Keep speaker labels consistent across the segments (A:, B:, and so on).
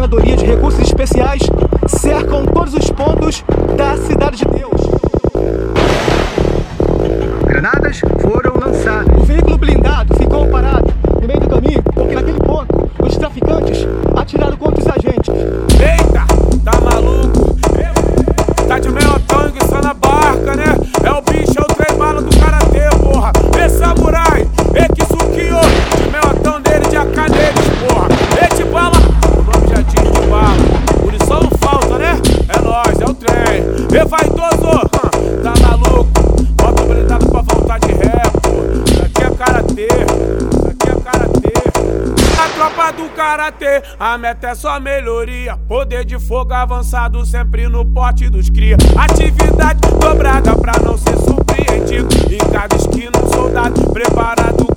A: Coordenadoria de Recursos Especiais cercam todos os pontos da Cidade de Deus.
B: Granadas foram lançadas.
A: O veículo blindado ficou parado no meio do caminho porque naquele ponto os traficantes atiraram contra
C: tropa do karatê, a meta é só melhoria. Poder de fogo avançado sempre no pote dos cria. Atividade dobrada pra não ser surpreendido. Em cada esquina um soldado preparado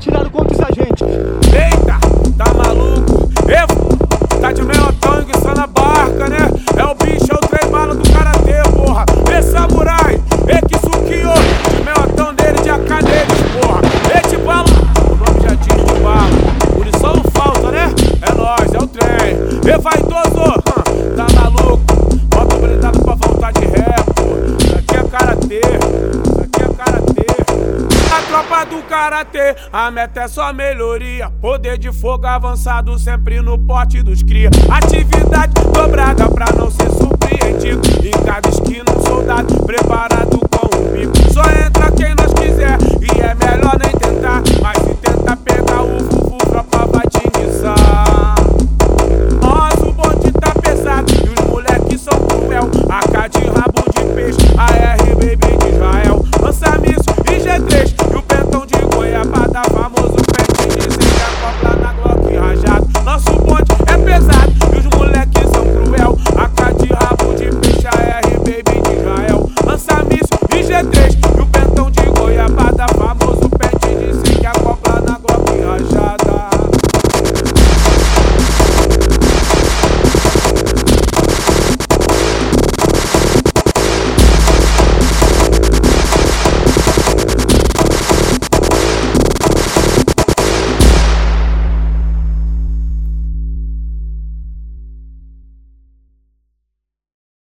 A: atiraram contra os agentes.
C: Eita, tá maluco? E tá de meio tangue só na barca, né? É o bicho, é o trem bala do karatê, porra. E samurai, e que sukiô. De meio dele de AK deles, porra. E de bala, o nome já diz de bala. Munição não falta, né? É nóis, é o trem. E vaidoso, tá tropa do karatê, a meta é só melhoria. Poder de fogo avançado sempre no porte dos cria. Atividade dobrada pra não ser surpreendido. Em cada esquina um soldado preparado com o bico.